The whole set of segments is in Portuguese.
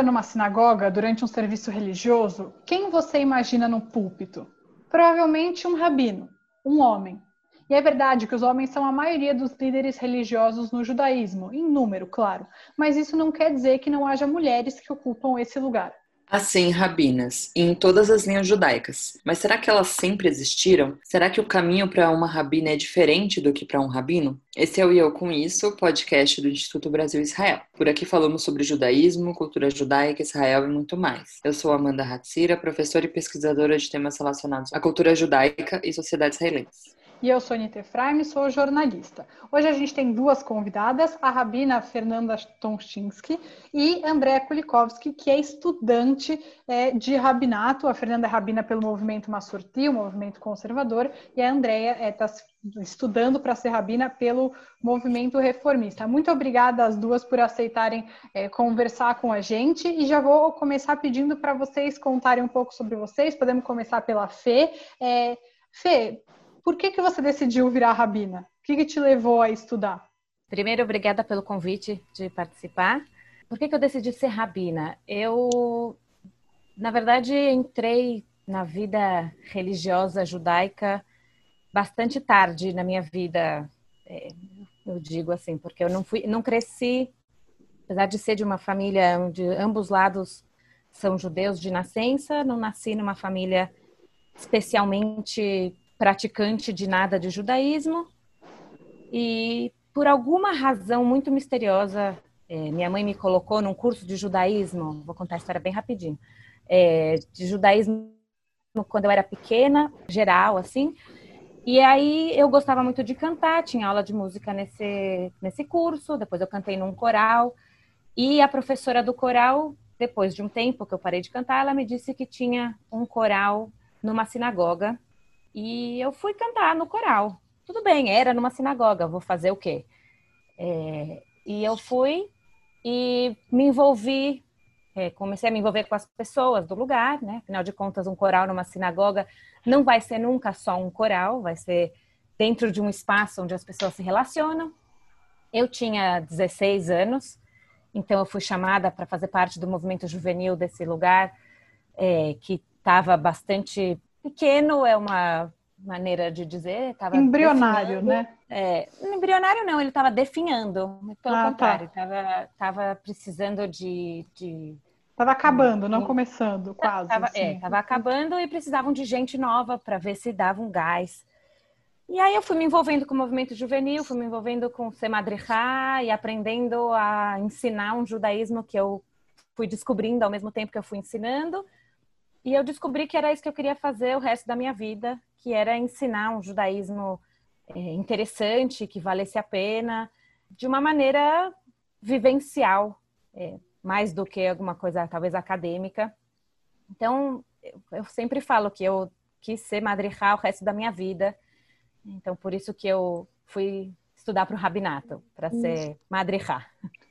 entra numa sinagoga durante um serviço religioso, quem você imagina no púlpito? Provavelmente um rabino, um homem. E é verdade que os homens são a maioria dos líderes religiosos no judaísmo, em número, claro, mas isso não quer dizer que não haja mulheres que ocupam esse lugar. Assim, rabinas, em todas as linhas judaicas. Mas será que elas sempre existiram? Será que o caminho para uma rabina é diferente do que para um rabino? Esse é o Eu Com Isso, podcast do Instituto Brasil Israel. Por aqui falamos sobre judaísmo, cultura judaica, Israel e muito mais. Eu sou Amanda Hatzira, professora e pesquisadora de temas relacionados à cultura judaica e sociedade israelense. E eu sou Anita Efraim, sou jornalista. Hoje a gente tem duas convidadas, a rabina Fernanda Tomczynski e Andréa Kulikowski, que é estudante é, de rabinato. A Fernanda é rabina pelo movimento Massurti, o movimento conservador, e a Andréa está é, estudando para ser rabina pelo movimento reformista. Muito obrigada às duas por aceitarem é, conversar com a gente e já vou começar pedindo para vocês contarem um pouco sobre vocês. Podemos começar pela Fê. É, Fê, por que, que você decidiu virar rabina? O que, que te levou a estudar? Primeiro, obrigada pelo convite de participar. Por que, que eu decidi ser rabina? Eu, na verdade, entrei na vida religiosa judaica bastante tarde na minha vida, é, eu digo assim, porque eu não fui, não cresci, apesar de ser de uma família onde ambos lados são judeus de nascença, não nasci numa família especialmente praticante de nada de judaísmo. E por alguma razão muito misteriosa, é, minha mãe me colocou num curso de judaísmo, vou contar a história bem rapidinho, é, de judaísmo quando eu era pequena, geral, assim, e aí eu gostava muito de cantar, tinha aula de música nesse, nesse curso, depois eu cantei num coral, e a professora do coral, depois de um tempo que eu parei de cantar, ela me disse que tinha um coral numa sinagoga e eu fui cantar no coral. Tudo bem, era numa sinagoga, vou fazer o quê? É, e eu fui e me envolvi, é, comecei a me envolver com as pessoas do lugar, né? Afinal de contas, um coral numa sinagoga não vai ser nunca só um coral, vai ser dentro de um espaço onde as pessoas se relacionam. Eu tinha 16 anos, então eu fui chamada para fazer parte do movimento juvenil desse lugar, é, que estava bastante pequeno é uma maneira de dizer. Tava embrionário, definhando. né? É, embrionário não, ele estava definhando, pelo ah, tá. contrário, estava tá. precisando de, de Tava acabando, não começando, quase. Tava, assim. É, tava acabando e precisavam de gente nova para ver se dava um gás. E aí eu fui me envolvendo com o movimento juvenil, fui me envolvendo com Semadrichá e aprendendo a ensinar um judaísmo que eu fui descobrindo ao mesmo tempo que eu fui ensinando. E eu descobri que era isso que eu queria fazer o resto da minha vida, que era ensinar um judaísmo é, interessante, que valesse a pena, de uma maneira vivencial, é, mais do que alguma coisa talvez acadêmica. Então, eu sempre falo que eu quis ser madrihá o resto da minha vida. Então, por isso que eu fui estudar para o rabinato, para ser madrihá.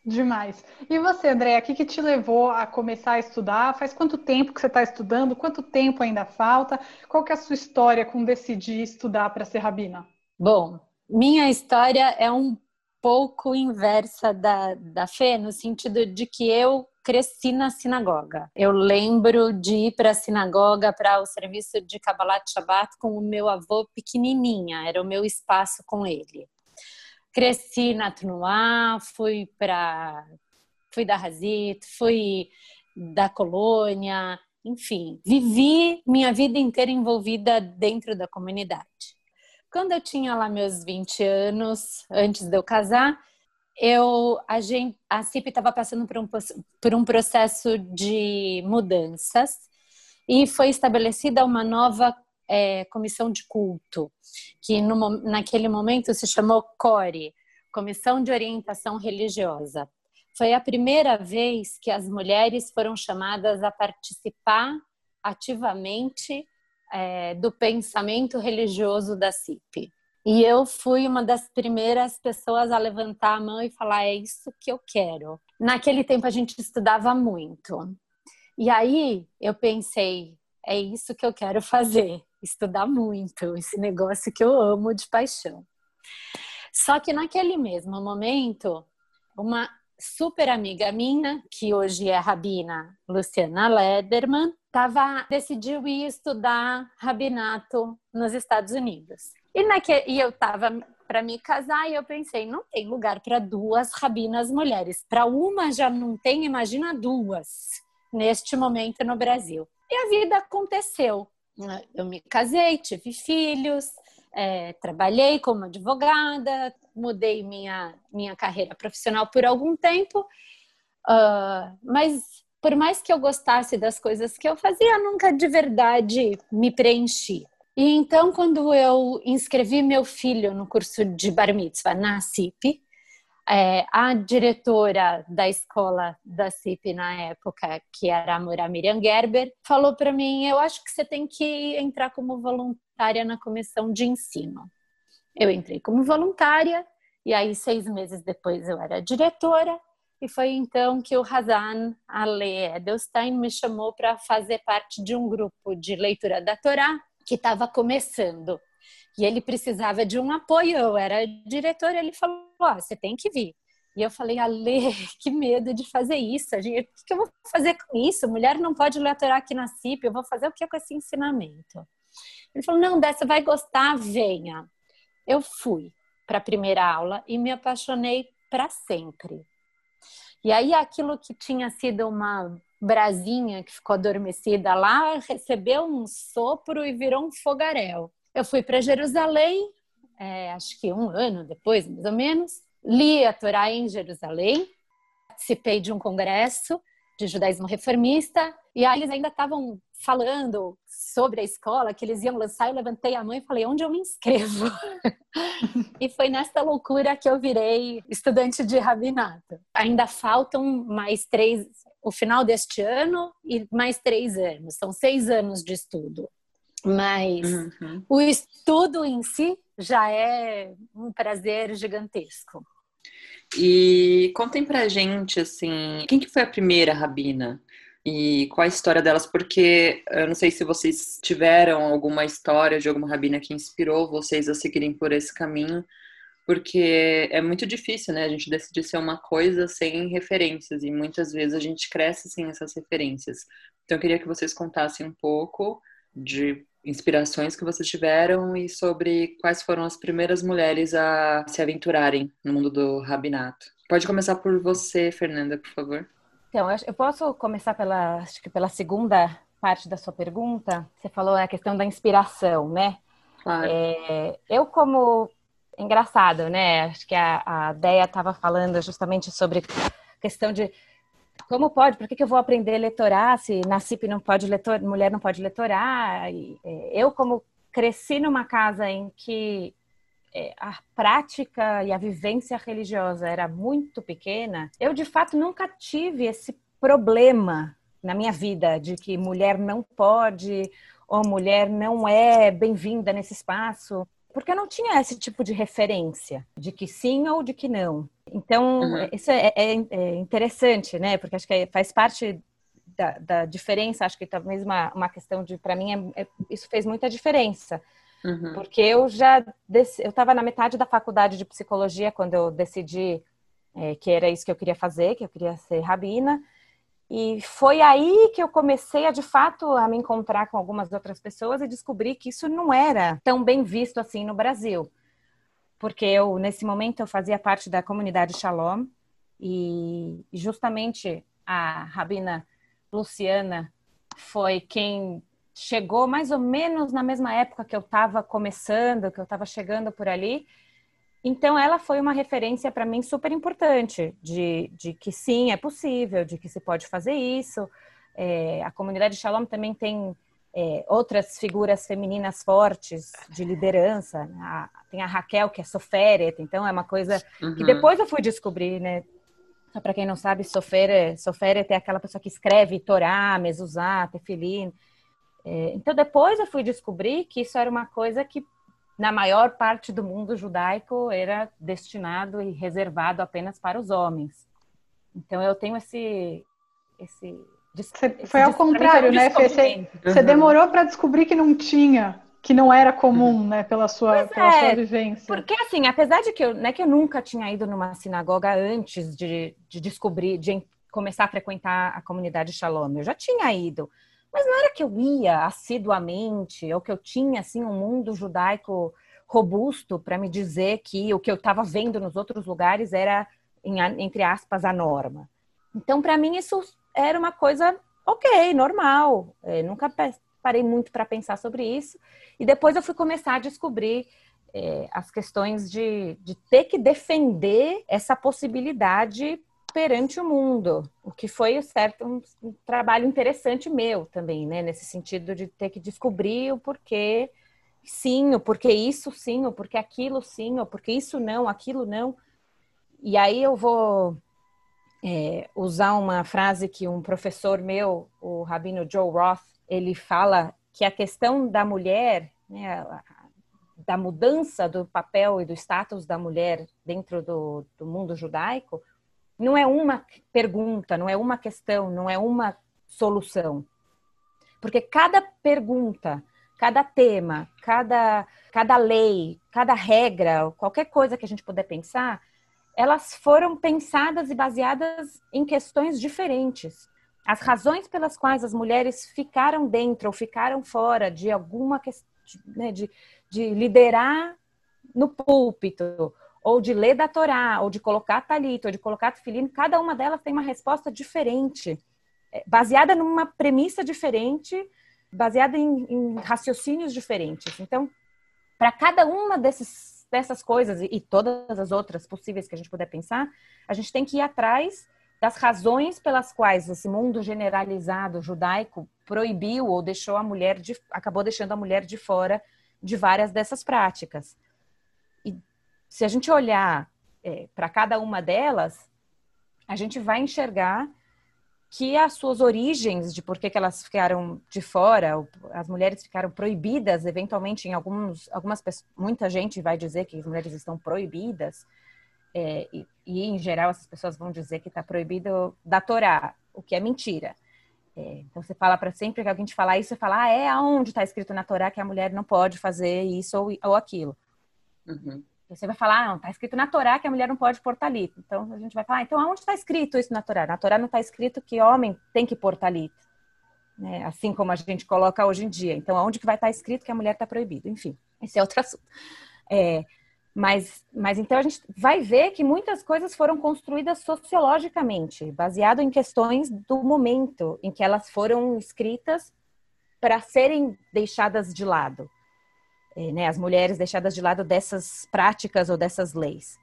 Demais. E você, André, o que, que te levou a começar a estudar? Faz quanto tempo que você está estudando? Quanto tempo ainda falta? Qual que é a sua história com decidir estudar para ser rabina? Bom, minha história é um pouco inversa da, da Fê, no sentido de que eu cresci na sinagoga. Eu lembro de ir para a sinagoga para o serviço de Kabbalat Shabbat com o meu avô pequenininha, era o meu espaço com ele cresci na Tnuá, fui para fui da Razit, fui da colônia, enfim, vivi minha vida inteira envolvida dentro da comunidade. Quando eu tinha lá meus 20 anos, antes de eu casar, eu a, gente, a CIP estava passando por um, por um processo de mudanças e foi estabelecida uma nova é, comissão de culto, que no, naquele momento se chamou CORE, Comissão de Orientação Religiosa. Foi a primeira vez que as mulheres foram chamadas a participar ativamente é, do pensamento religioso da CIP. E eu fui uma das primeiras pessoas a levantar a mão e falar: é isso que eu quero. Naquele tempo a gente estudava muito. E aí eu pensei: é isso que eu quero fazer estudar muito, esse negócio que eu amo de paixão. Só que naquele mesmo momento, uma super amiga minha, que hoje é rabina, Luciana Lederman, tava, decidiu ir estudar rabinato nos Estados Unidos. E, naque, e eu estava para me casar e eu pensei, não tem lugar para duas rabinas mulheres. Para uma já não tem, imagina duas neste momento no Brasil. E a vida aconteceu. Eu me casei, tive filhos, é, trabalhei como advogada, mudei minha, minha carreira profissional por algum tempo, uh, mas por mais que eu gostasse das coisas que eu fazia, nunca de verdade me preenchi. E então, quando eu inscrevi meu filho no curso de Bar Mitzvah na CIP, é, a diretora da escola da CIP na época, que era a Mura Miriam Gerber, falou para mim: Eu acho que você tem que entrar como voluntária na comissão de ensino. Eu entrei como voluntária, e aí, seis meses depois, eu era diretora. E foi então que o Hazan Ale Edelstein me chamou para fazer parte de um grupo de leitura da Torá que estava começando. E ele precisava de um apoio, eu era diretora, ele falou: oh, você tem que vir. E eu falei, Ale, que medo de fazer isso. o que, que eu vou fazer com isso? Mulher não pode leitorar aqui na CIP, eu vou fazer o que com esse ensinamento? Ele falou, não, dessa vai gostar, venha. Eu fui para a primeira aula e me apaixonei para sempre. E aí aquilo que tinha sido uma brasinha que ficou adormecida lá recebeu um sopro e virou um fogaréu. Eu fui para Jerusalém, é, acho que um ano depois, mais ou menos, li a Torá em Jerusalém, participei de um congresso de judaísmo reformista, e aí eles ainda estavam falando sobre a escola, que eles iam lançar, eu levantei a mão e falei, onde eu me inscrevo? e foi nessa loucura que eu virei estudante de rabinato. Ainda faltam mais três, o final deste ano e mais três anos, são seis anos de estudo. Mas uhum. o estudo em si já é um prazer gigantesco. E contem pra gente, assim, quem que foi a primeira rabina? E qual a história delas? Porque eu não sei se vocês tiveram alguma história de alguma rabina que inspirou vocês a seguirem por esse caminho, porque é muito difícil, né? A gente decidir ser uma coisa sem referências, e muitas vezes a gente cresce sem essas referências. Então eu queria que vocês contassem um pouco de inspirações que vocês tiveram e sobre quais foram as primeiras mulheres a se aventurarem no mundo do rabinato. Pode começar por você, Fernanda, por favor. Então, eu posso começar pela, acho que pela segunda parte da sua pergunta. Você falou a questão da inspiração, né? Claro. É, eu como engraçado, né? Acho que a, a Deia estava falando justamente sobre questão de como pode? Por que, que eu vou aprender a letorar se na CIP não pode letor, mulher não pode letorar? E, é, eu, como cresci numa casa em que é, a prática e a vivência religiosa era muito pequena, eu de fato nunca tive esse problema na minha vida de que mulher não pode ou mulher não é bem-vinda nesse espaço, porque eu não tinha esse tipo de referência de que sim ou de que não. Então, uhum. isso é, é, é, interessante, né? Porque acho que faz parte da, da diferença, acho que talvez uma, uma questão de, para mim, é, é, isso fez muita diferença. Uhum. Porque eu já, eu estava na metade da faculdade de psicologia quando eu decidi é, que era isso que eu queria fazer, que eu queria ser rabina. E foi aí que eu comecei a, de fato, a me encontrar com algumas outras pessoas e descobri que isso não era tão bem visto assim no Brasil porque eu nesse momento eu fazia parte da comunidade Shalom e justamente a rabina Luciana foi quem chegou mais ou menos na mesma época que eu estava começando, que eu estava chegando por ali. Então ela foi uma referência para mim super importante de, de que sim é possível, de que se pode fazer isso. É, a comunidade Shalom também tem é, outras figuras femininas fortes de liderança. Né? A, tem a Raquel, que é soferet, então é uma coisa uhum. que depois eu fui descobrir, né? Para quem não sabe, soferet, soferet é aquela pessoa que escreve Torá, Mezuzá, Tefilim. É, então depois eu fui descobrir que isso era uma coisa que na maior parte do mundo judaico era destinado e reservado apenas para os homens. Então eu tenho esse esse foi ao contrário, né? Você, você demorou para descobrir que não tinha. que não era comum, né, pela sua, pela é, sua vivência. Porque assim, apesar de que eu, né, que eu nunca tinha ido numa sinagoga antes de, de descobrir, de começar a frequentar a comunidade Shalom, eu já tinha ido, mas não era que eu ia assiduamente, ou que eu tinha assim um mundo judaico robusto para me dizer que o que eu estava vendo nos outros lugares era entre aspas a norma. Então, para mim isso era uma coisa ok, normal. Eu nunca parei muito para pensar sobre isso. E depois eu fui começar a descobrir é, as questões de, de ter que defender essa possibilidade perante o mundo, o que foi certo um, um, trabalho interessante meu também, né, nesse sentido de ter que descobrir o porquê sim, o porquê isso sim, o porquê aquilo sim, o porquê isso não, aquilo não. E aí eu vou é, usar uma frase que um professor meu, o rabino Joe Roth, ele fala que a questão da mulher, né, da mudança do papel e do status da mulher dentro do, do mundo judaico, não é uma pergunta, não é uma questão, não é uma solução. Porque cada pergunta, cada tema, cada, cada lei, cada regra, qualquer coisa que a gente puder pensar, elas foram pensadas e baseadas em questões diferentes as razões pelas quais as mulheres ficaram dentro ou ficaram fora de alguma questão, né, de, de liderar no púlpito, ou de ler da Torá, ou de colocar talito, ou de colocar tefilino, cada uma delas tem uma resposta diferente, é, baseada numa premissa diferente, baseada em, em raciocínios diferentes. Então, para cada uma desses, dessas coisas e, e todas as outras possíveis que a gente puder pensar, a gente tem que ir atrás das razões pelas quais esse mundo generalizado judaico proibiu ou deixou a mulher de, acabou deixando a mulher de fora de várias dessas práticas. Se a gente olhar é, para cada uma delas, a gente vai enxergar que as suas origens de por que, elas ficaram de fora, as mulheres ficaram proibidas, eventualmente em alguns, algumas muita gente vai dizer que as mulheres estão proibidas, é, e, e, em geral essas pessoas vão dizer que está proibido da Torá, o que é mentira. É, então você fala para sempre que alguém te falar isso, você fala, ah, é aonde está escrito na Torá que a mulher não pode fazer isso ou, ou aquilo. Uhum. Você vai falar, ah, não, está escrito na Torá que a mulher não pode pôr talito. Então a gente vai falar, ah, então aonde está escrito isso na Torá? Na Torá não está escrito que homem tem que pôr talito. Né? Assim como a gente coloca hoje em dia. Então aonde que vai estar tá escrito que a mulher está proibida? Enfim, esse é outro assunto. É, mas, mas então a gente vai ver que muitas coisas foram construídas sociologicamente, baseado em questões do momento em que elas foram escritas para serem deixadas de lado. É, né, as mulheres deixadas de lado dessas práticas ou dessas leis.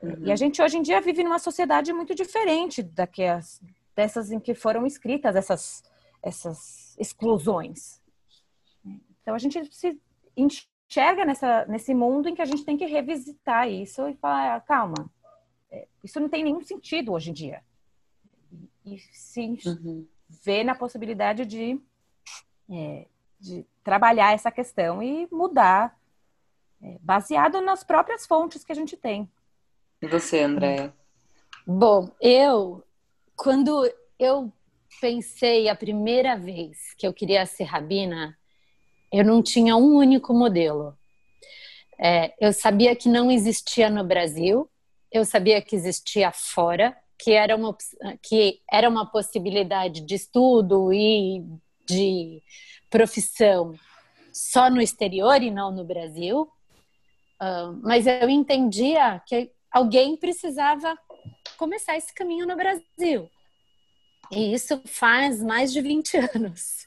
Uhum. E a gente hoje em dia vive numa sociedade muito diferente daquelas, dessas em que foram escritas essas, essas exclusões. Então a gente se enxerga nessa, nesse mundo em que a gente tem que revisitar isso e falar, ah, calma, é, isso não tem nenhum sentido hoje em dia. E, se uhum. vê na possibilidade de, é, de trabalhar essa questão e mudar, é, baseado nas próprias fontes que a gente tem. E você, Andréa? Bom, eu, quando eu pensei a primeira vez que eu queria ser rabina, eu não tinha um único modelo. É, eu sabia que não existia no Brasil, eu sabia que existia fora, que era uma, que era uma possibilidade de estudo e de profissão só no exterior e não no Brasil. Mas eu entendia que alguém precisava começar esse caminho no Brasil. E isso faz mais de 20 anos.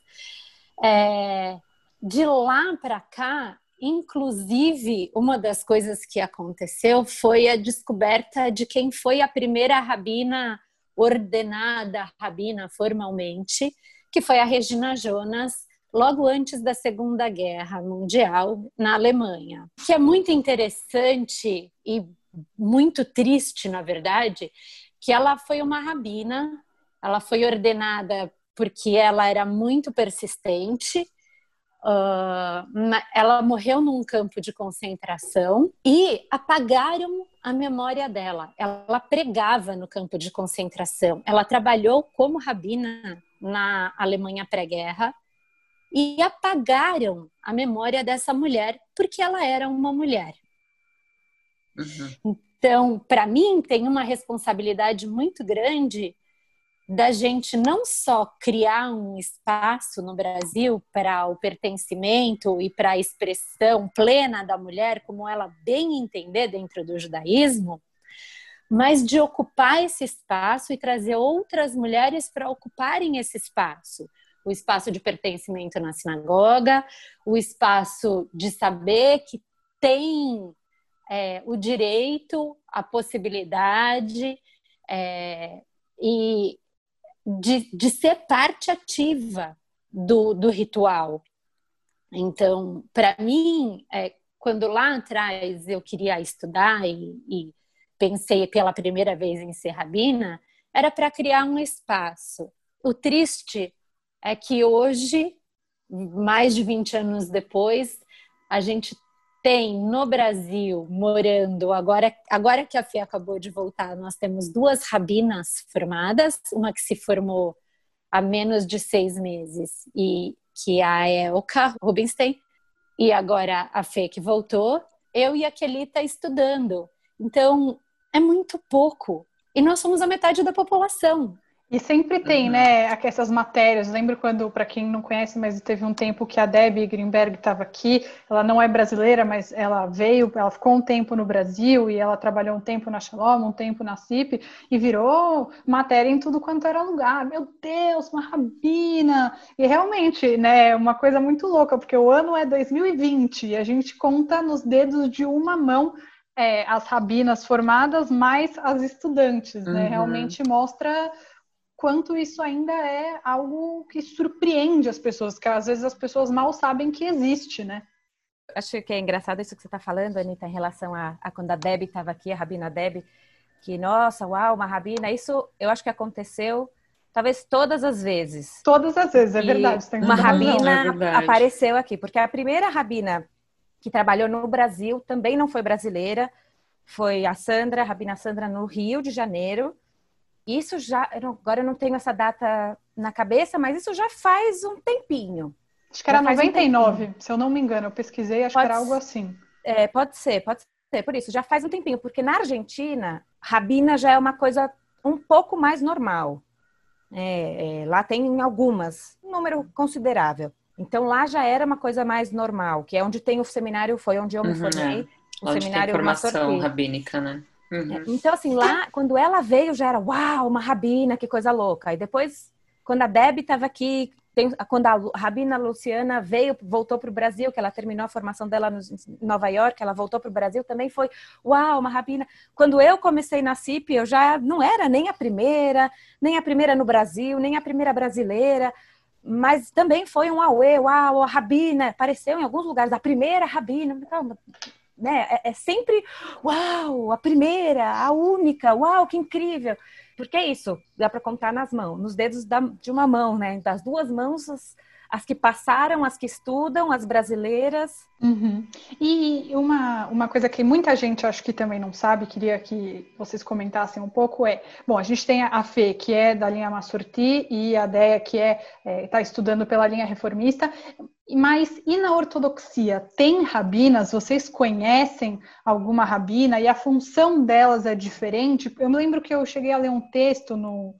É, de lá para cá, inclusive, uma das coisas que aconteceu foi a descoberta de quem foi a primeira rabina ordenada rabina formalmente, que foi a Regina Jonas, logo antes da Segunda Guerra Mundial na Alemanha. Que é muito interessante e muito triste, na verdade, que ela foi uma rabina, ela foi ordenada porque ela era muito persistente Uh, ela morreu num campo de concentração e apagaram a memória dela. Ela pregava no campo de concentração. Ela trabalhou como rabina na Alemanha pré-guerra e apagaram a memória dessa mulher porque ela era uma mulher. Uhum. Então, para mim, tem uma responsabilidade muito grande da gente não só criar um espaço no Brasil para o pertencimento e para a expressão plena da mulher, como ela bem entender dentro do judaísmo, mas de ocupar esse espaço e trazer outras mulheres para ocuparem esse espaço. O espaço de pertencimento na sinagoga, o espaço de saber que tem é, o direito, a possibilidade é, e, de, de ser parte ativa do, do ritual. Então, para mim, é, quando lá atrás eu queria estudar e, e pensei pela primeira vez em ser rabina, era para criar um espaço. O triste é que hoje, mais de 20 anos depois, a gente tem no Brasil, morando, agora, agora que a Fê acabou de voltar, nós temos duas rabinas formadas, uma que se formou há menos de seis meses, e que é a Elka Rubinstein, e agora a Fê que voltou, eu e a Kelita estudando. Então, é muito pouco. E nós somos a metade da população. E sempre tem, uhum. né, essas matérias. Lembro quando, para quem não conhece, mas teve um tempo que a Debbie Greenberg estava aqui. Ela não é brasileira, mas ela veio, ela ficou um tempo no Brasil e ela trabalhou um tempo na Shalom, um tempo na CIP e virou matéria em tudo quanto era lugar. Meu Deus, uma rabina! E realmente, né, uma coisa muito louca, porque o ano é 2020 e a gente conta nos dedos de uma mão é, as rabinas formadas mais as estudantes, né? Uhum. Realmente mostra quanto isso ainda é algo que surpreende as pessoas, que às vezes as pessoas mal sabem que existe, né? Acho que é engraçado isso que você está falando, Anitta, em relação a, a quando a Deb estava aqui, a Rabina Deb, que, nossa, uau, uma Rabina. Isso eu acho que aconteceu talvez todas as vezes. Todas as vezes, é verdade. uma Rabina é apareceu aqui, porque a primeira Rabina que trabalhou no Brasil também não foi brasileira, foi a Sandra, a Rabina Sandra, no Rio de Janeiro isso já, agora eu não tenho essa data na cabeça, mas isso já faz um tempinho. Acho que era 99, um se eu não me engano. Eu pesquisei, acho pode que era algo assim. É, pode ser, pode ser. Por isso, já faz um tempinho. Porque na Argentina, rabina já é uma coisa um pouco mais normal. É, é, lá tem algumas, um número considerável. Então lá já era uma coisa mais normal, que é onde tem o seminário, foi onde eu me uhum, formei. É. O onde seminário tem formação rabínica, né? Uhum. Então, assim, lá, quando ela veio, já era, uau, uma rabina, que coisa louca. E depois, quando a Deb estava aqui, tem, quando a rabina Luciana veio, voltou para o Brasil, que ela terminou a formação dela no, em Nova York, ela voltou para o Brasil, também foi, uau, uma rabina. Quando eu comecei na CIP, eu já não era nem a primeira, nem a primeira no Brasil, nem a primeira brasileira, mas também foi um auê, uau, a rabina, apareceu em alguns lugares, a primeira rabina, né? É, é, sempre, uau, a primeira, a única, uau, que incrível. Porque é isso, dá para contar nas mãos, nos dedos da, de uma mão, né? Das duas mãos, as, as que passaram, as que estudam, as brasileiras. Uhum. E uma, uma coisa que muita gente acho que também não sabe, queria que vocês comentassem um pouco, é, bom, a gente tem a Fê, que é da linha Massurti, e a Deia, que é está é, tá estudando pela linha reformista, mas e na ortodoxia? Tem rabinas? Vocês conhecem alguma rabina? E a função delas é diferente? Eu me lembro que eu cheguei a ler um texto no,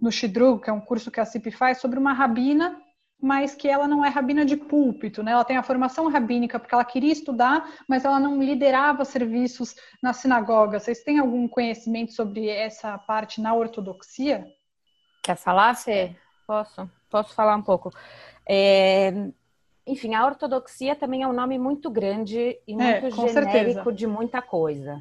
no Shidrug, que é um curso que a CIP faz, sobre uma rabina mas que ela não é rabina de púlpito, né? Ela tem a formação rabínica porque ela queria estudar, mas ela não liderava serviços na sinagoga. Vocês têm algum conhecimento sobre essa parte na ortodoxia? Quer falar, Fê? Posso, posso falar um pouco. É, enfim, a ortodoxia também é um nome muito grande e é, muito é, genérico certeza. de muita coisa.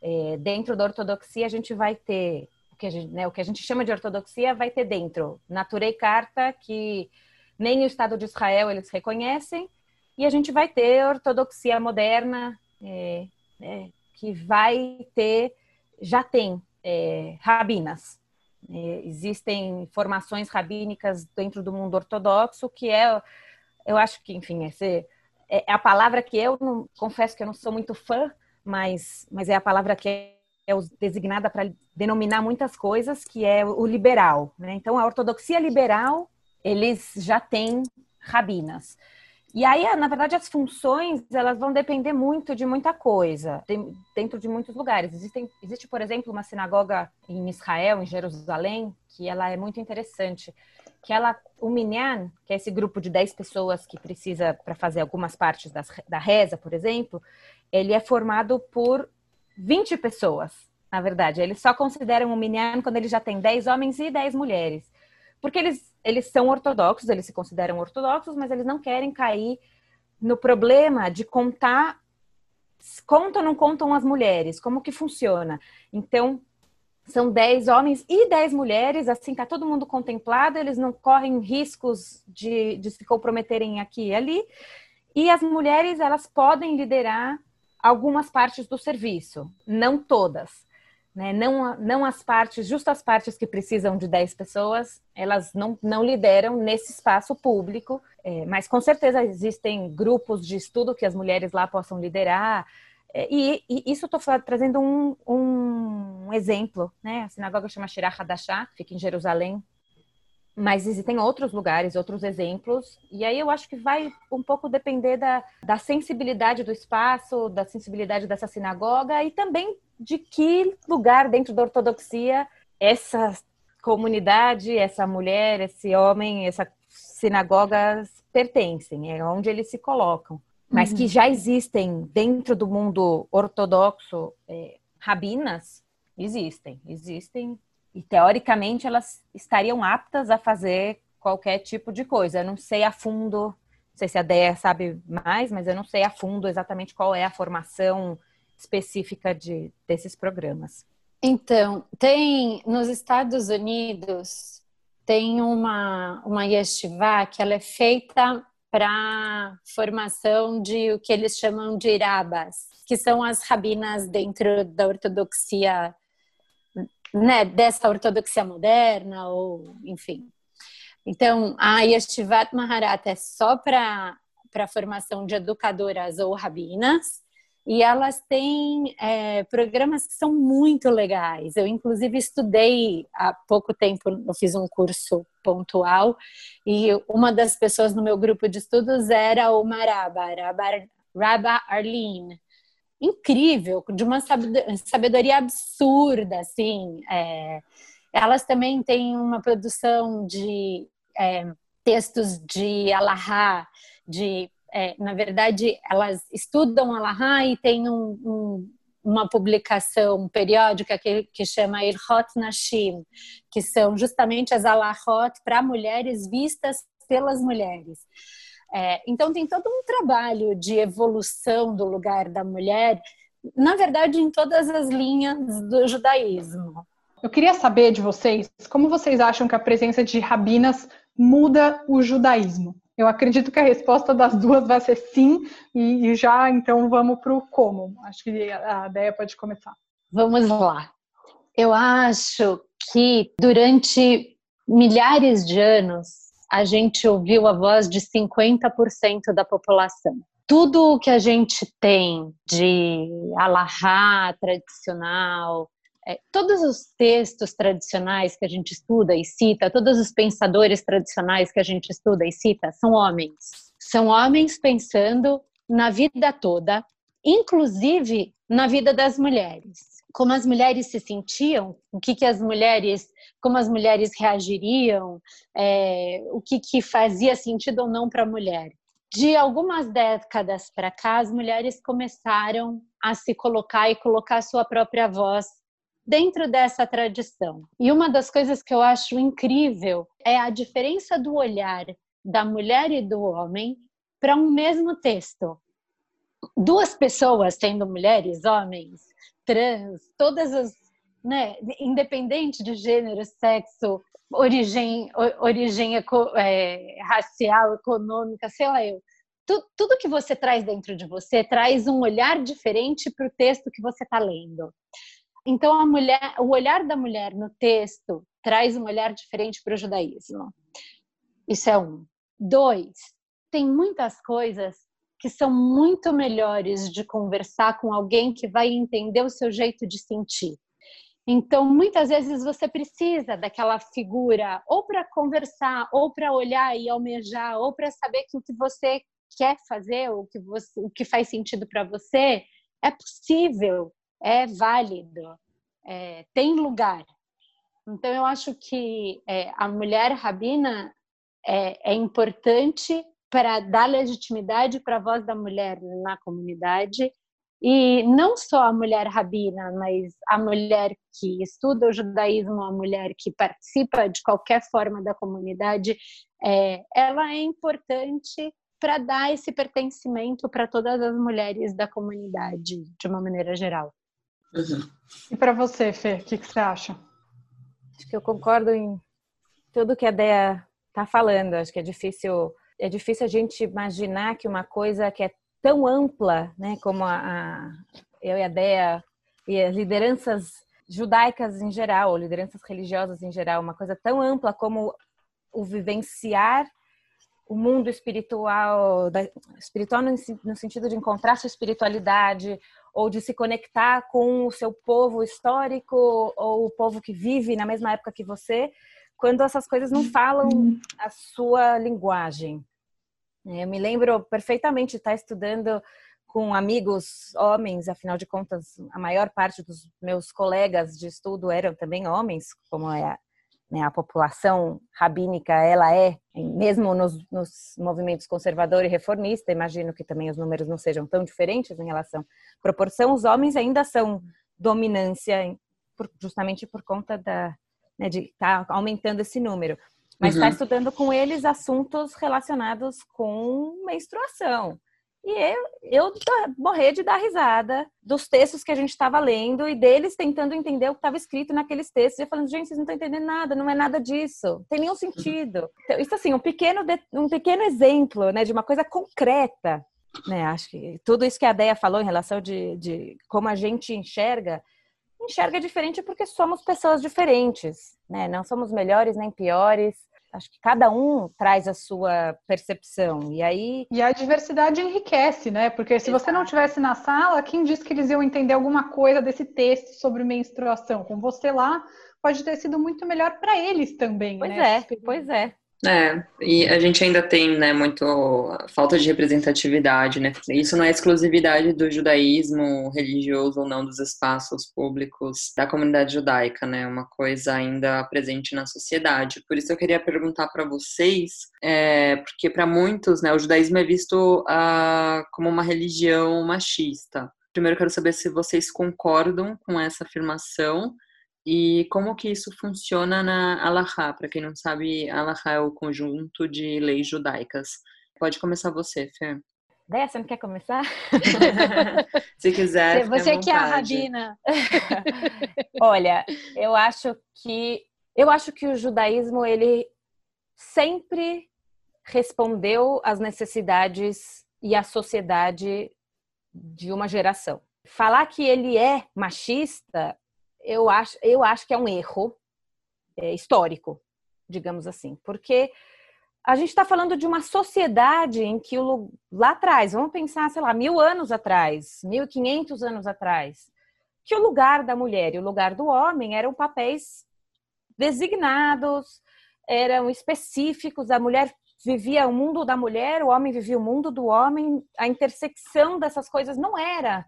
É, dentro da ortodoxia, a gente vai ter o que a gente, né, o que a gente chama de ortodoxia, vai ter dentro Naturei Carta, que nem o Estado de Israel eles reconhecem, e a gente vai ter ortodoxia moderna, é, é, que vai ter, já tem é, rabinas. É, existem formações rabínicas dentro do mundo ortodoxo, que é, eu acho que, enfim, é, é a palavra que eu não, confesso que eu não sou muito fã, mas, mas é a palavra que é, é designada para denominar muitas coisas, que é o liberal. Né? Então, a ortodoxia liberal eles já têm rabinas. E aí, na verdade, as funções elas vão depender muito de muita coisa, dentro de muitos lugares. Existem, existe, por exemplo, uma sinagoga em Israel, em Jerusalém, que ela é muito interessante. Que ela, o Minyan, que é esse grupo de 10 pessoas que precisa para fazer algumas partes das, da reza, por exemplo, ele é formado por 20 pessoas, na verdade. Eles só consideram o Minyan quando ele já tem 10 homens e 10 mulheres. Porque eles eles são ortodoxos, eles se consideram ortodoxos, mas eles não querem cair no problema de contar contam ou não contam as mulheres, como que funciona. Então, são 10 homens e 10 mulheres, assim, tá todo mundo contemplado, eles não correm riscos de, de se comprometerem aqui e ali. E as mulheres, elas podem liderar algumas partes do serviço, não todas. Né? Não, não as partes, justo as partes que precisam de 10 pessoas, elas não, não lideram nesse espaço público, é, mas com certeza existem grupos de estudo que as mulheres lá possam liderar. É, e, e, isso estou trazendo um, um, exemplo, né? A sinagoga chama Shirah Hadashah, fica em Jerusalém, mas existem outros lugares, outros exemplos, e aí eu acho que vai um pouco depender da, da sensibilidade do espaço, da sensibilidade dessa sinagoga e também de que lugar dentro da ortodoxia essa comunidade, essa mulher, esse homem, essa sinagoga pertencem, é onde eles se colocam. Mas uhum. que já existem dentro do mundo ortodoxo é, rabinas, existem, existem. E teoricamente elas estariam aptas a fazer qualquer tipo de coisa. Eu não sei a fundo, não sei se a Dea sabe mais, mas eu não sei a fundo exatamente qual é a formação específica de, desses programas? Então, tem nos Estados Unidos tem uma uma yeshiva que ela é feita para formação de o que eles chamam de irabas, que são as rabinas dentro da ortodoxia, né, dessa ortodoxia moderna ou enfim. Então, a Yeshivat Maharat é só para para formação de educadoras ou rabinas e elas têm é, programas que são muito legais. Eu, inclusive, estudei há pouco tempo, eu fiz um curso pontual, e uma das pessoas no meu grupo de estudos era o Maraba, Rabba Arlene. Incrível, de uma sabedoria absurda, assim. É, elas também têm uma produção de é, textos de Alahá, de é, na verdade, elas estudam Alahá e tem um, um, uma publicação periódica que, que chama Irhot Nashim, que são justamente as Alahot para mulheres vistas pelas mulheres. É, então, tem todo um trabalho de evolução do lugar da mulher, na verdade, em todas as linhas do judaísmo. Eu queria saber de vocês como vocês acham que a presença de rabinas muda o judaísmo. Eu acredito que a resposta das duas vai ser sim, e, já então vamos para o como. Acho que a ideia pode começar. Vamos lá. Eu acho que durante milhares de anos a gente ouviu a voz de 50% da população. Tudo o que a gente tem de alahá tradicional, é, todos os textos tradicionais que a gente estuda e cita, todos os pensadores tradicionais que a gente estuda e cita, são homens. São homens pensando na vida toda, inclusive na vida das mulheres. Como as mulheres se sentiam, o que, que as mulheres, como as mulheres reagiriam, é, o que, que fazia sentido ou não para a mulher. De algumas décadas para cá, as mulheres começaram a se colocar e colocar sua própria voz dentro dessa tradição. E uma das coisas que eu acho incrível é a diferença do olhar da mulher e do homem para um mesmo texto. Duas pessoas, sendo mulheres, homens, trans, todas as, né, independente de gênero, sexo, origem, origem é, racial, econômica, sei lá eu. tudo que você traz dentro de você traz um olhar diferente para o texto que você está lendo. Então, a mulher, o olhar da mulher no texto traz um olhar diferente para o judaísmo. Isso é um. Dois, tem muitas coisas que são muito melhores de conversar com alguém que vai entender o seu jeito de sentir. Então, muitas vezes você precisa daquela figura ou para conversar, ou para olhar e almejar, ou para saber que o que você quer fazer, que, você, o que faz sentido para você, é possível, é válido, é, tem lugar. Então, eu acho que é, a mulher rabina é, é importante para dar legitimidade para a voz da mulher na comunidade e não só a mulher rabina, mas a mulher que estuda o judaísmo, a mulher que participa de qualquer forma da comunidade, é, ela é importante para dar esse pertencimento para todas as mulheres da comunidade, de uma maneira geral. E para você, Fê, o que, que, você acha? Acho que eu concordo em tudo que a Dea está falando. Acho que é difícil, é difícil a gente imaginar que uma coisa que é tão ampla, né, como a, a eu e a Dea e as lideranças judaicas em geral, ou lideranças religiosas em geral, uma coisa tão ampla como o vivenciar o mundo espiritual, da, espiritual no, no, sentido de encontrar sua espiritualidade ou de se conectar com o seu povo histórico ou o povo que vive na mesma época que você, quando essas coisas não falam a sua linguagem. Eu me lembro perfeitamente de estar estudando com amigos homens, afinal de contas, a maior parte dos meus colegas de estudo eram também homens, como é né, a população rabínica ela é, mesmo nos, nos, movimentos conservador e reformista, imagino que também os números não sejam tão diferentes em relação à proporção, os homens ainda são dominância, justamente por conta da, né, de estar tá aumentando esse número. Mas está uhum. estudando com eles assuntos relacionados com menstruação. E eu, eu morrer de dar risada dos textos que a gente estava lendo e deles tentando entender o que estava escrito naqueles textos. E eu falando, gente, vocês não estão entendendo nada, não é nada disso, não tem nenhum sentido. Então, isso assim, um pequeno, um pequeno exemplo né, de uma coisa concreta. Né? Acho que tudo isso que a Deia falou em relação de, de como a gente enxerga, enxerga diferente porque somos pessoas diferentes, né? Não somos melhores nem piores acho que cada um traz a sua percepção. E aí. E a diversidade enriquece, né? Porque se Exato. você não tivesse na sala, quem disse que eles iam entender alguma coisa desse texto sobre menstruação? Com você lá, pode ter sido muito melhor para eles também. Pois né? é, pois é. É, e a gente ainda tem, né, muito falta de representatividade, né? Isso não é exclusividade do judaísmo religioso ou não dos espaços públicos da comunidade judaica, né? Uma coisa ainda presente na sociedade. Por isso eu queria perguntar para vocês, é, porque para muitos, né, o judaísmo é visto ah, como uma religião machista. Primeiro quero saber se vocês concordam com essa afirmação e como que isso funciona na Alahá? Para quem não sabe, Alahá é o conjunto de leis judaicas. Pode começar você, Fê. Déia, você não quer começar? Se quiser. Você que é a Rabina. Olha, eu acho que eu acho que o judaísmo ele sempre respondeu às necessidades e à sociedade de uma geração. Falar que ele é machista eu acho, eu acho que é um erro é, histórico, digamos assim, porque a gente está falando de uma sociedade em que o, lá atrás, vamos pensar, sei lá, mil anos atrás, mil e quinhentos anos atrás, que o lugar da mulher e o lugar do homem eram papéis designados, eram específicos. A mulher vivia o mundo da mulher, o homem vivia o mundo do homem. A intersecção dessas coisas não era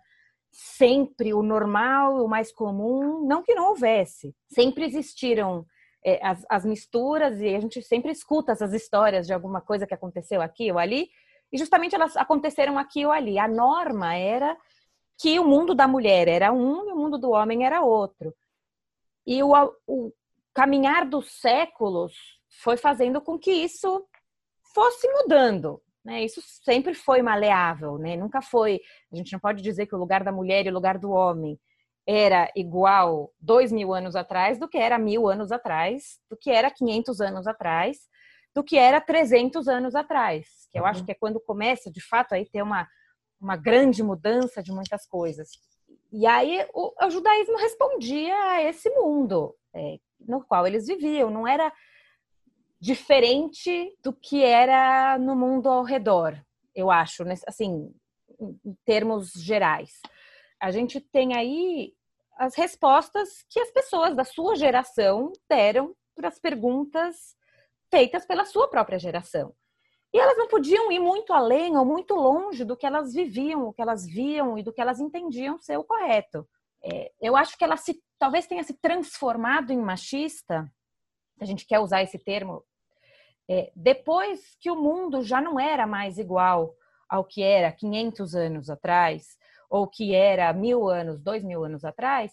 sempre o normal, o mais comum, não que não houvesse. Sempre existiram é, as, as, misturas e a gente sempre escuta essas histórias de alguma coisa que aconteceu aqui ou ali, e justamente elas aconteceram aqui ou ali. A norma era que o mundo da mulher era um e o mundo do homem era outro. E o, o caminhar dos séculos foi fazendo com que isso fosse mudando. Né? Isso sempre foi maleável, né? nunca foi. A gente não pode dizer que o lugar da mulher e o lugar do homem era igual dois mil anos atrás do que era mil anos atrás, do que era 500 anos atrás, do que era 300 anos atrás. Que eu uhum. acho que é quando começa, de fato, aí ter uma, uma grande mudança de muitas coisas. E aí o, o judaísmo respondia a esse mundo é, no qual eles viviam. Não era diferente do que era no mundo ao redor, eu acho, assim, em termos gerais. A gente tem aí as respostas que as pessoas da sua geração deram para as perguntas feitas pela sua própria geração. E elas não podiam ir muito além ou muito longe do que elas viviam, o que elas viam e do que elas entendiam ser o correto. É, eu acho que ela se, talvez tenha se transformado em machista, a gente quer usar esse termo, é, depois que o mundo já não era mais igual ao que era 500 anos atrás, ou que era mil anos, dois mil anos atrás,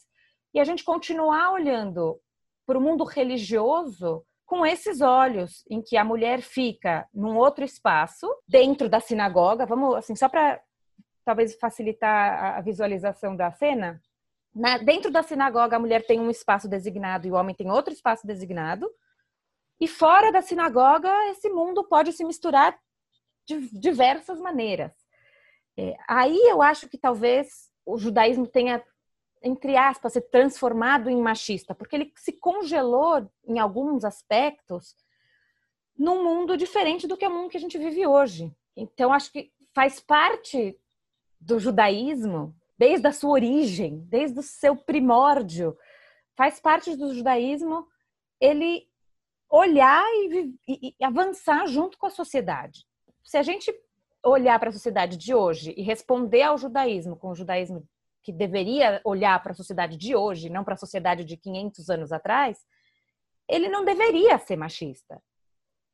e a gente continuar olhando para o mundo religioso com esses olhos, em que a mulher fica num outro espaço, dentro da sinagoga, vamos assim, só para talvez facilitar a visualização da cena, na, dentro da sinagoga, a mulher tem um espaço designado e o homem tem outro espaço designado. E fora da sinagoga, esse mundo pode se misturar de diversas maneiras. É, aí eu acho que talvez o judaísmo tenha, entre aspas, se transformado em machista, porque ele se congelou em alguns aspectos num mundo diferente do que é o mundo que a gente vive hoje. Então, acho que faz parte do judaísmo desde a sua origem, desde o seu primórdio, faz parte do judaísmo ele olhar e, e, e avançar junto com a sociedade. Se a gente olhar para a sociedade de hoje e responder ao judaísmo com o judaísmo que deveria olhar para a sociedade de hoje, não para a sociedade de 500 anos atrás, ele não deveria ser machista.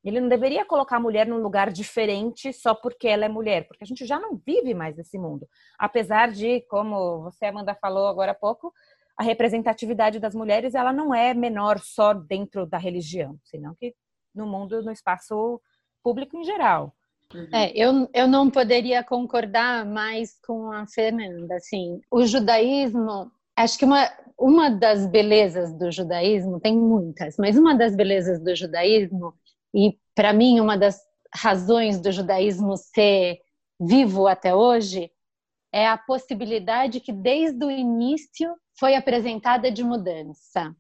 Ele não deveria colocar a mulher num lugar diferente só porque ela é mulher, porque a gente já não vive mais nesse mundo. Apesar de, como você, Amanda, falou agora há pouco, a representatividade das mulheres ela não é menor só dentro da religião, senão que no mundo, no espaço público em geral. Uhum. É, eu, eu não poderia concordar mais com a Fernanda. Assim, o judaísmo, acho que uma, uma das belezas do judaísmo, tem muitas, mas uma das belezas do judaísmo e para mim uma das razões do judaísmo ser vivo até hoje é a possibilidade que desde o início foi apresentada de mudança.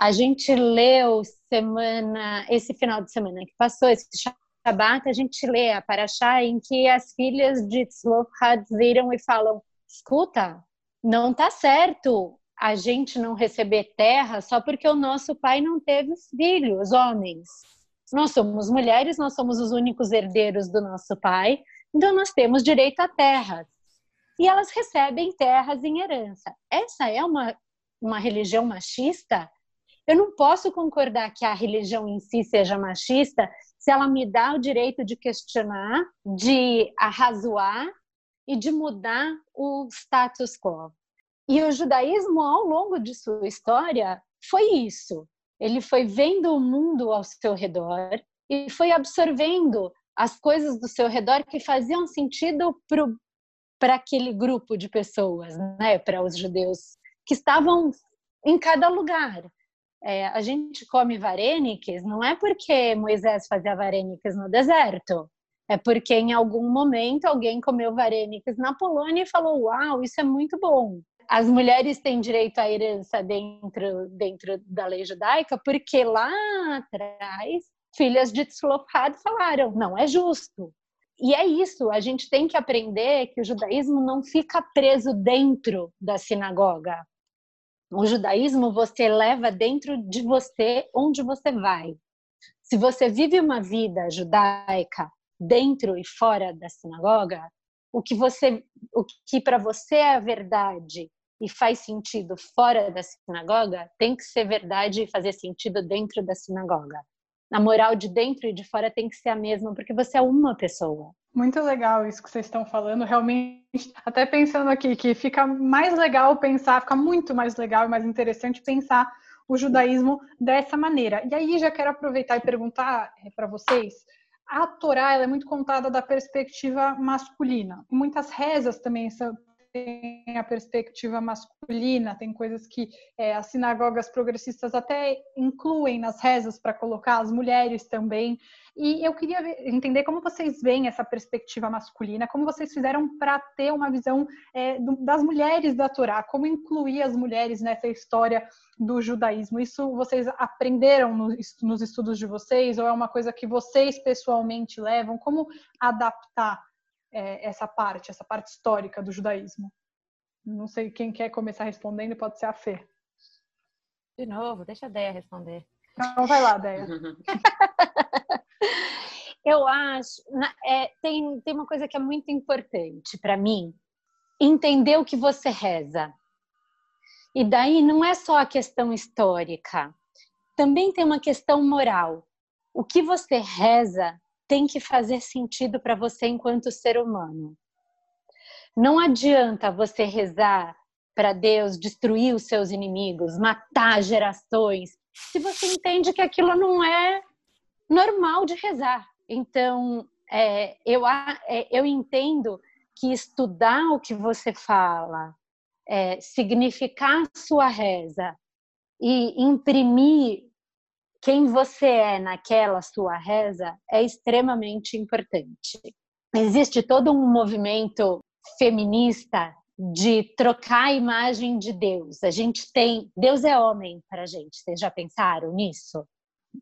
A gente leu semana, esse final de semana que passou, esse Shabbat, a gente lê a Paraxá em que as filhas de Tzlofhad viram e falam: escuta, não tá certo a gente não receber terra só porque o nosso pai não teve filhos, homens. Nós somos mulheres, nós somos os únicos herdeiros do nosso pai, então nós temos direito a terras. E elas recebem terras em herança. Essa é uma, uma religião machista? Eu não posso concordar que a religião em si seja machista se ela me dá o direito de questionar, de arrazoar e de mudar o status quo. E o judaísmo, ao longo de sua história, foi isso. Ele foi vendo o mundo ao seu redor e foi absorvendo as coisas do seu redor que faziam sentido para aquele grupo de pessoas, né? para os judeus que estavam em cada lugar. É, a gente come vareniques não é porque Moisés fazia vareniques no deserto, é porque em algum momento alguém comeu vareniques na Polônia e falou: Uau, isso é muito bom as mulheres têm direito à herança dentro, dentro da lei judaica, porque lá atrás, filhas de Tzlofhad falaram, não é justo. E é isso, a gente tem que aprender que o judaísmo não fica preso dentro da sinagoga. O judaísmo você leva dentro de você onde você vai. Se você vive uma vida judaica dentro e fora da sinagoga, o que você o que para você é a verdade e faz sentido fora da sinagoga, tem que ser verdade e fazer sentido dentro da sinagoga. A moral de dentro e de fora tem que ser a mesma, porque você é uma pessoa. Muito legal isso que vocês estão falando. Realmente, até pensando aqui, que fica mais legal pensar, fica muito mais legal e mais interessante pensar o judaísmo dessa maneira. E aí já quero aproveitar e perguntar eh, para vocês. A Torá é muito contada da perspectiva masculina. Muitas rezas também são, tem a perspectiva masculina, tem coisas que é, as sinagogas progressistas até incluem nas rezas para colocar as mulheres também. E eu queria ver, entender como vocês veem essa perspectiva masculina, como vocês fizeram para ter uma visão é, das mulheres da Torá, como incluir as mulheres nessa história do judaísmo. Isso vocês aprenderam no, nos estudos de vocês ou é uma coisa que vocês pessoalmente levam? Como adaptar é, essa parte, essa parte histórica do judaísmo? Não sei quem quer começar respondendo, pode ser a Fê. De novo, deixa a Deia responder. Então vai lá, Deia. Eu acho, é, tem, tem uma coisa que é muito importante para mim, entender o que você reza. E daí não é só a questão histórica, também tem uma questão moral. O que você reza tem que fazer sentido para você enquanto ser humano. Não adianta você rezar para Deus destruir os seus inimigos, matar gerações, se você entende que aquilo não é normal de rezar. Então, é, eu, é, eu entendo que estudar o que você fala, é, significar sua reza e imprimir quem você é naquela sua reza é extremamente importante. Existe todo um movimento feminista de trocar a imagem de Deus. A gente tem Deus é homem para a gente. Vocês já pensaram nisso?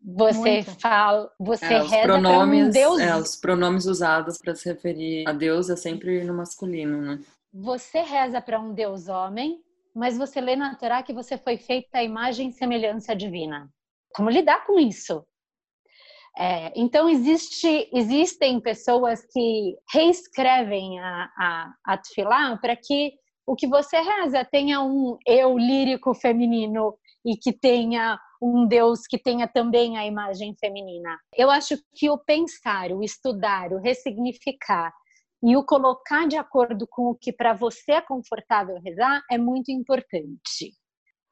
Você Muito. fala, você é, reza pronomes, um Deus. É, os pronomes usados para se referir a Deus é sempre no masculino, né? Você reza para um Deus homem, mas você lê na Torá que você foi feita a imagem e semelhança divina. Como lidar com isso? É, então, existe, existem pessoas que reescrevem a, a, a Tfilá para que o que você reza tenha um eu lírico feminino e que tenha um Deus que tenha também a imagem feminina. Eu acho que o pensar, o estudar, o ressignificar e o colocar de acordo com o que para você é confortável rezar é muito importante.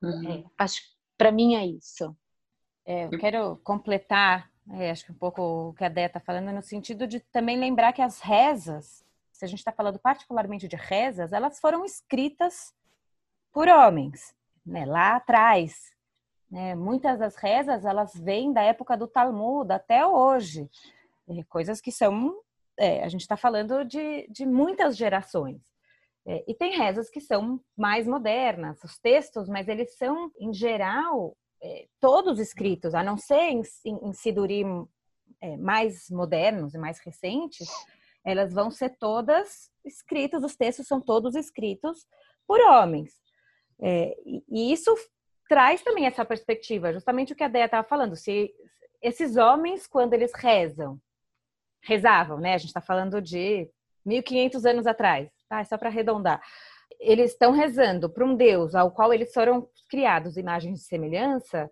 Uhum. É, acho para mim é isso. É, eu quero completar, é, acho que um pouco o que a Dé está falando, no sentido de também lembrar que as rezas, se a gente está falando particularmente de rezas, elas foram escritas por homens, né, lá atrás. Né? Muitas das rezas elas vêm da época do Talmud até hoje, é, coisas que são é, a gente está falando de, de muitas gerações. É, e tem rezas que são mais modernas, os textos, mas eles são, em geral, é, todos escritos, a não ser em, em, em Sidurim é, mais modernos e mais recentes, elas vão ser todas escritas, os textos são todos escritos por homens. É, e, e isso traz também essa perspectiva, justamente o que a Deia estava falando. Se esses homens, quando eles rezam, rezavam, né? A gente está falando de 1500 anos atrás, tá? É só para arredondar. Eles estão rezando para um Deus ao qual eles foram criados imagens de semelhança.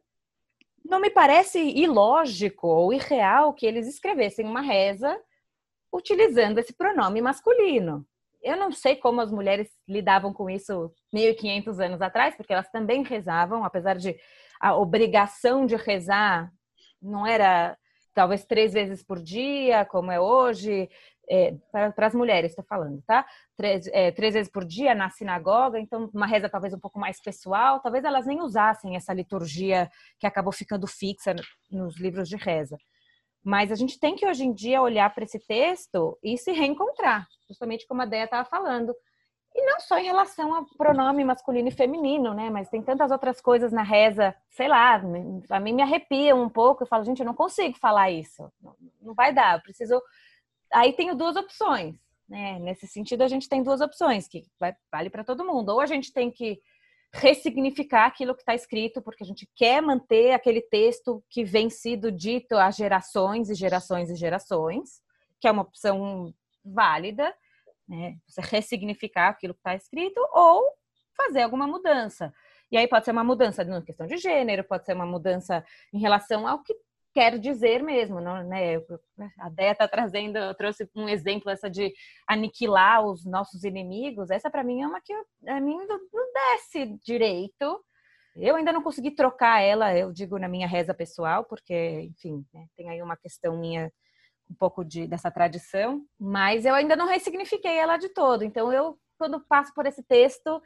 Não me parece ilógico ou irreal que eles escrevessem uma reza utilizando esse pronome masculino. Eu não sei como as mulheres lidavam com isso 1500 anos atrás, porque elas também rezavam, apesar de a obrigação de rezar não era talvez três vezes por dia, como é hoje, é, para as mulheres, estou falando, tá? Três, é, três vezes por dia na sinagoga, então uma reza talvez um pouco mais pessoal, talvez elas nem usassem essa liturgia que acabou ficando fixa nos livros de reza. Mas a gente tem que hoje em dia olhar para esse texto e se reencontrar, justamente como a Deia estava falando. E não só em relação ao pronome masculino e feminino, né? Mas tem tantas outras coisas na reza, sei lá, a mim me arrepia um pouco. Eu falo, gente, eu não consigo falar isso. Não vai dar, eu preciso. Aí tenho duas opções, né? Nesse sentido, a gente tem duas opções que vai, vale para todo mundo. Ou a gente tem que ressignificar aquilo que está escrito, porque a gente quer manter aquele texto que vem sido dito há gerações e gerações e gerações, que é uma opção válida né? Você ressignificar aquilo que está escrito ou fazer alguma mudança. E aí pode ser uma mudança na questão de gênero, pode ser uma mudança em relação ao que quer dizer mesmo, não, né? A Déia está trazendo, eu trouxe um exemplo essa de aniquilar os nossos inimigos. Essa para mim é uma que a mim não desce direito. Eu ainda não consegui trocar ela, eu digo na minha reza pessoal, porque, enfim, né, tem aí uma questão minha um pouco de, dessa tradição, mas eu ainda não ressignifiquei ela de todo. Então eu, quando passo por esse texto,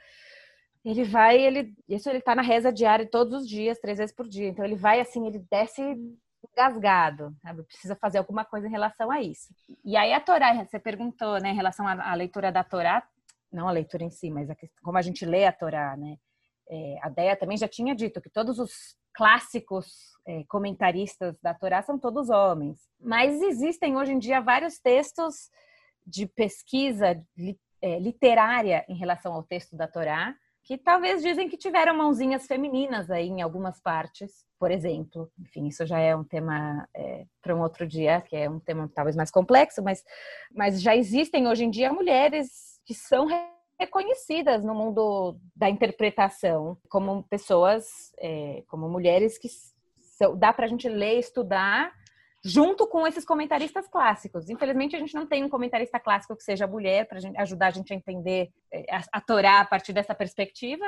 ele vai, ele, isso ele tá na reza diária todos os dias, três vezes por dia. Então ele vai assim, ele desce engasgado, sabe? Precisa fazer alguma coisa em relação a isso. E aí a Torá, você perguntou, né, em relação à, à leitura da Torá, não a leitura em si, mas a, como a gente lê a Torá, né? É, a Deia também já tinha dito que todos os clássicos é, comentaristas da Torá são todos homens. Mas existem hoje em dia vários textos de pesquisa é, literária em relação ao texto da Torá, que talvez dizem que tiveram mãozinhas femininas aí em algumas partes, por exemplo. Enfim, isso já é um tema é, para um outro dia, que é um tema talvez mais complexo, mas, mas já existem hoje em dia mulheres que são reconhecidas no mundo da interpretação como pessoas, é, como mulheres que são, dá para a gente ler, estudar junto com esses comentaristas clássicos. Infelizmente, a gente não tem um comentarista clássico que seja mulher para ajudar a gente a entender é, a, a Torá a partir dessa perspectiva,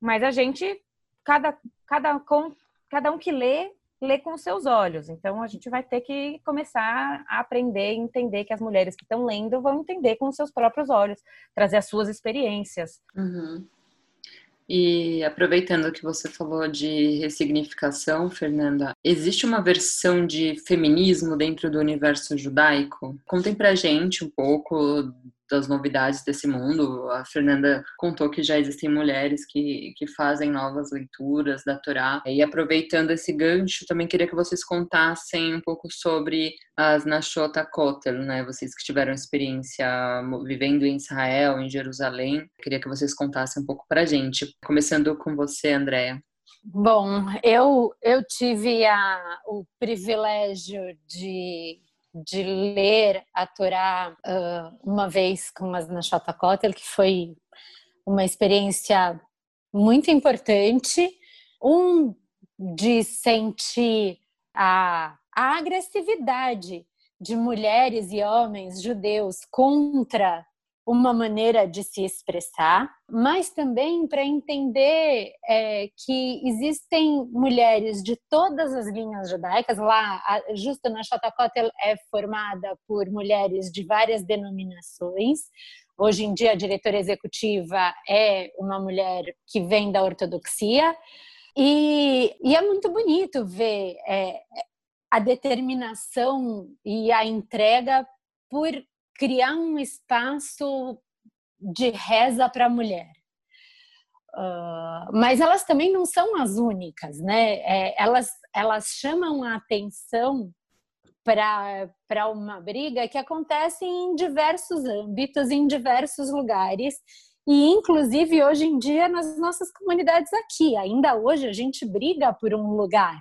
mas a gente, cada, cada, com, cada um que lê, lê com os seus olhos. Então, a gente vai ter que começar a aprender e entender que as mulheres que estão lendo vão entender com os seus próprios olhos, trazer as suas experiências. Uhum. E aproveitando que você falou de ressignificação, Fernanda, existe uma versão de feminismo dentro do universo judaico? Contem pra gente um pouco das novidades desse mundo. A Fernanda contou que já existem mulheres que, que fazem novas leituras da Torá. E aproveitando esse gancho, também queria que vocês contassem um pouco sobre as Nashota Kotel, né? Vocês que tiveram experiência vivendo em Israel, em Jerusalém. Queria que vocês contassem um pouco pra gente. Começando com você, Andréa. Bom, eu, eu tive a, o privilégio de de ler a Torá uh, uma vez com as Nashata Kotel, que foi uma experiência muito importante. Um, de sentir a, a agressividade de mulheres e homens judeus contra uma maneira de se expressar, mas também para entender é, que existem mulheres de todas as linhas judaicas. Lá, justo na Shotakotel é formada por mulheres de várias denominações. Hoje em dia, a diretora executiva é uma mulher que vem da ortodoxia. E, e é muito bonito ver é, a determinação e a entrega por criar um espaço de reza para a mulher. Uh, mas elas também não são as únicas, né? É, elas, elas chamam a atenção para uma briga que acontece em diversos âmbitos, em diversos lugares, e inclusive hoje em dia nas nossas comunidades aqui. Ainda hoje a gente briga por um lugar.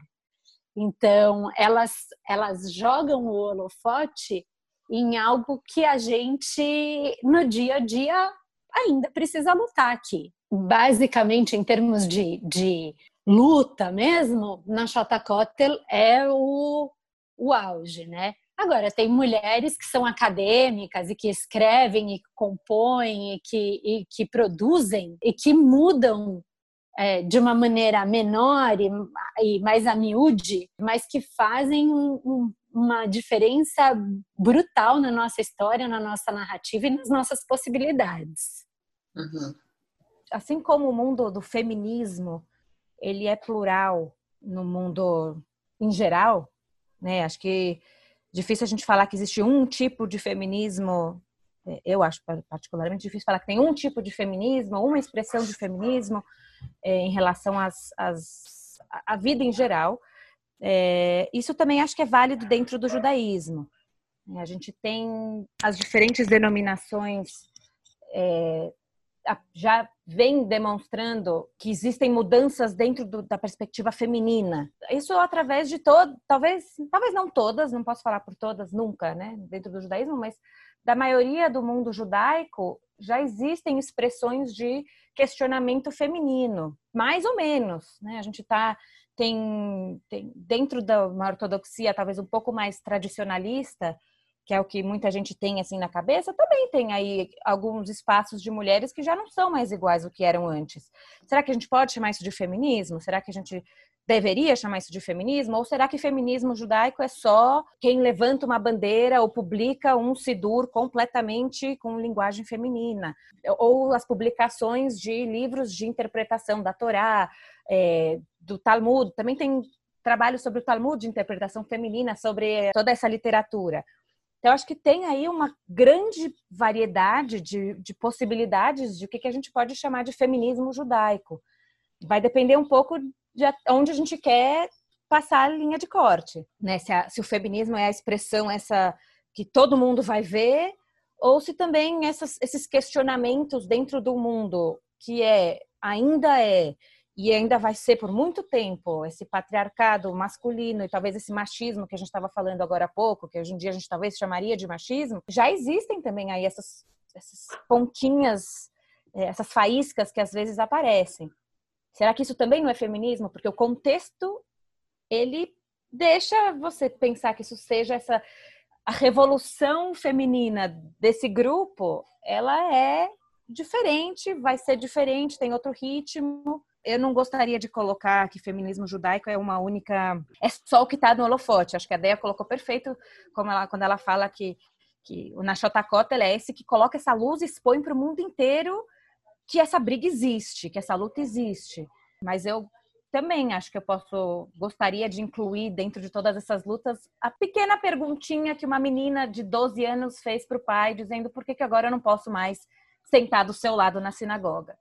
Então, elas, elas jogam o holofote em algo que a gente, no dia a dia, ainda precisa lutar aqui. Basicamente, em termos de, de luta mesmo, na Kotel é o, o auge, né? Agora, tem mulheres que são acadêmicas e que escrevem e compõem e que, e que produzem e que mudam é, de uma maneira menor e, e, mais a miúde, mas que fazem um, um, uma diferença brutal na nossa história, na nossa narrativa e nas nossas possibilidades. Uhum. Assim como o mundo do feminismo ele é plural no mundo em geral, né? Acho que difícil a gente falar que existe um tipo de feminismo. É, eu acho particularmente difícil falar que tem um tipo de feminismo, uma expressão de feminismo é, em relação às, às, à vida em geral. É, isso também acho que é válido dentro do judaísmo. A gente tem as diferentes denominações é, já vem demonstrando que existem mudanças dentro do, da perspectiva feminina. Isso através de todo, talvez, talvez não todas, não posso falar por todas nunca, né, dentro do judaísmo, mas da maioria do mundo judaico já existem expressões de questionamento feminino, mais ou menos, né? A gente está tem, tem dentro da uma ortodoxia talvez um pouco mais tradicionalista, que é o que muita gente tem assim na cabeça, também tem aí alguns espaços de mulheres que já não são mais iguais ao que eram antes. Será que a gente pode chamar isso de feminismo? Será que a gente deveria chamar isso de feminismo? Ou será que feminismo judaico é só quem levanta uma bandeira ou publica um sidur completamente com linguagem feminina? Ou as publicações de livros de interpretação da Torá, é, do Talmud, também tem trabalho sobre o Talmud de interpretação feminina, sobre toda essa literatura. Então, acho que tem aí uma grande variedade de, de possibilidades de o que, que a gente pode chamar de feminismo judaico. Vai depender um pouco de onde a gente quer passar a linha de corte, né? Se, a, se o feminismo é a expressão essa que todo mundo vai ver, ou se também essas, esses questionamentos dentro do mundo, que é ainda é e ainda vai ser por muito tempo esse patriarcado masculino e talvez esse machismo que a gente estava falando agora há pouco, que hoje em dia a gente talvez chamaria de machismo, já existem também aí essas, essas pontinhas, eh, essas faíscas que às vezes aparecem. Será que isso também não é feminismo? Porque o contexto ele deixa você pensar que isso seja essa a revolução feminina desse grupo, ela é diferente, vai ser diferente, tem outro ritmo. Eu não gostaria de colocar que feminismo judaico é uma única. É só o que está no holofote. Acho que a Deia colocou perfeito como ela, quando ela fala que, que o Nachotakota é esse que coloca essa luz e expõe para o mundo inteiro que essa briga existe, que essa luta existe. Mas eu também acho que eu posso gostaria de incluir dentro de todas essas lutas a pequena perguntinha que uma menina de 12 anos fez para o pai, dizendo por que, que agora eu não posso mais sentar do seu lado na sinagoga.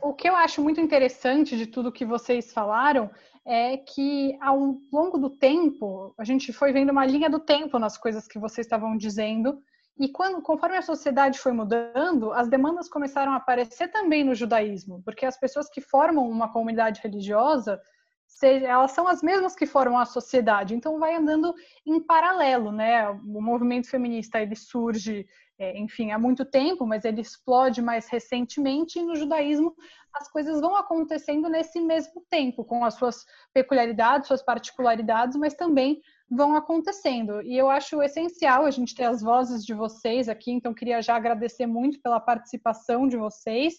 O que eu acho muito interessante de tudo que vocês falaram é que ao longo do tempo, a gente foi vendo uma linha do tempo nas coisas que vocês estavam dizendo, e quando, conforme a sociedade foi mudando, as demandas começaram a aparecer também no judaísmo, porque as pessoas que formam uma comunidade religiosa, elas são as mesmas que formam a sociedade, então vai andando em paralelo, né? O movimento feminista ele surge, é, enfim, há muito tempo, mas ele explode mais recentemente e no judaísmo as coisas vão acontecendo nesse mesmo tempo, com as suas peculiaridades, suas particularidades, mas também vão acontecendo. E eu acho essencial a gente ter as vozes de vocês aqui, então queria já agradecer muito pela participação de vocês,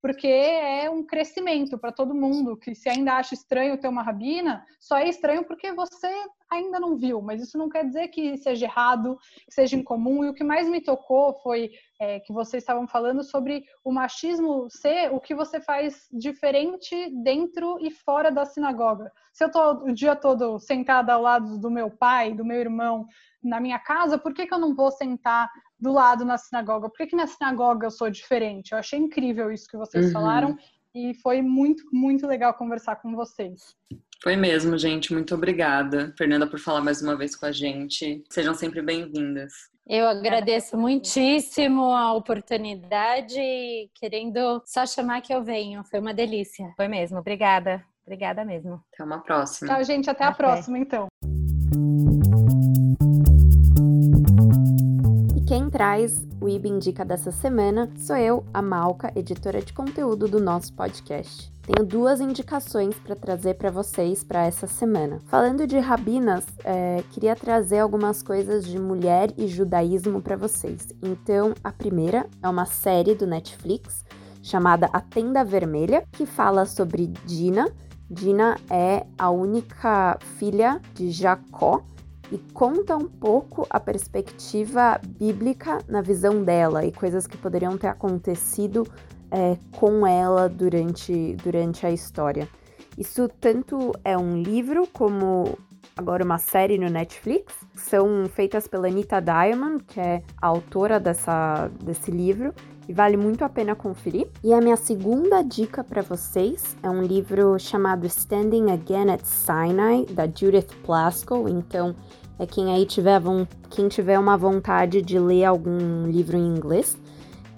porque é um crescimento para todo mundo, que se ainda acha estranho ter uma rabina, só é estranho porque você ainda não viu, mas isso não quer dizer que seja errado, que seja incomum. E o que mais me tocou foi é, que vocês estavam falando sobre o machismo ser o que você faz diferente dentro e fora da sinagoga. Se eu estou o dia todo sentada ao lado do meu pai, do meu irmão, na minha casa, por que, que eu não vou sentar do lado na sinagoga? Por que, que na sinagoga eu sou diferente? Eu achei incrível isso que vocês uhum. falaram e foi muito, muito legal conversar com vocês. Foi mesmo, gente. Muito obrigada, Fernanda, por falar mais uma vez com a gente. Sejam sempre bem-vindas. Eu agradeço muitíssimo a oportunidade, querendo só chamar que eu venho. Foi uma delícia. Foi mesmo. Obrigada. Obrigada mesmo. Até uma próxima. Tchau, gente. Até, até. a próxima, então. Quem traz o IB Indica dessa semana sou eu, a Malca, editora de conteúdo do nosso podcast. Tenho duas indicações para trazer para vocês para essa semana. Falando de rabinas, é, queria trazer algumas coisas de mulher e judaísmo para vocês. Então, a primeira é uma série do Netflix chamada A Tenda Vermelha, que fala sobre Dina. Dina é a única filha de Jacó e conta um pouco a perspectiva bíblica na visão dela e coisas que poderiam ter acontecido é, com ela durante, durante a história. Isso tanto é um livro como agora uma série no Netflix. São feitas pela Anita Diamond, que é a autora dessa, desse livro, e vale muito a pena conferir. E a minha segunda dica para vocês é um livro chamado Standing Again at Sinai, da Judith Plaskow. Então, é quem aí tiver, quem tiver uma vontade de ler algum livro em inglês.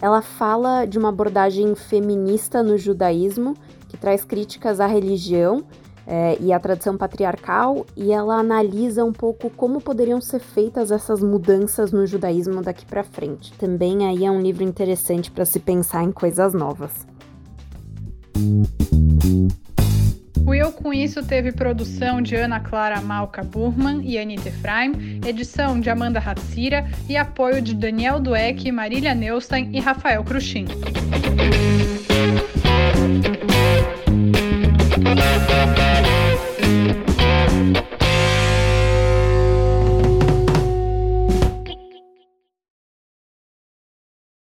Ela fala de uma abordagem feminista no judaísmo, que traz críticas à religião é, e à tradição patriarcal, e ela analisa um pouco como poderiam ser feitas essas mudanças no judaísmo daqui para frente. Também aí é um livro interessante para se pensar em coisas novas. O Eu Com Isso teve produção de Ana Clara Malca Burman e Anita Efraim, edição de Amanda Hatsira e apoio de Daniel Dueck, Marília Neustein e Rafael Cruxim.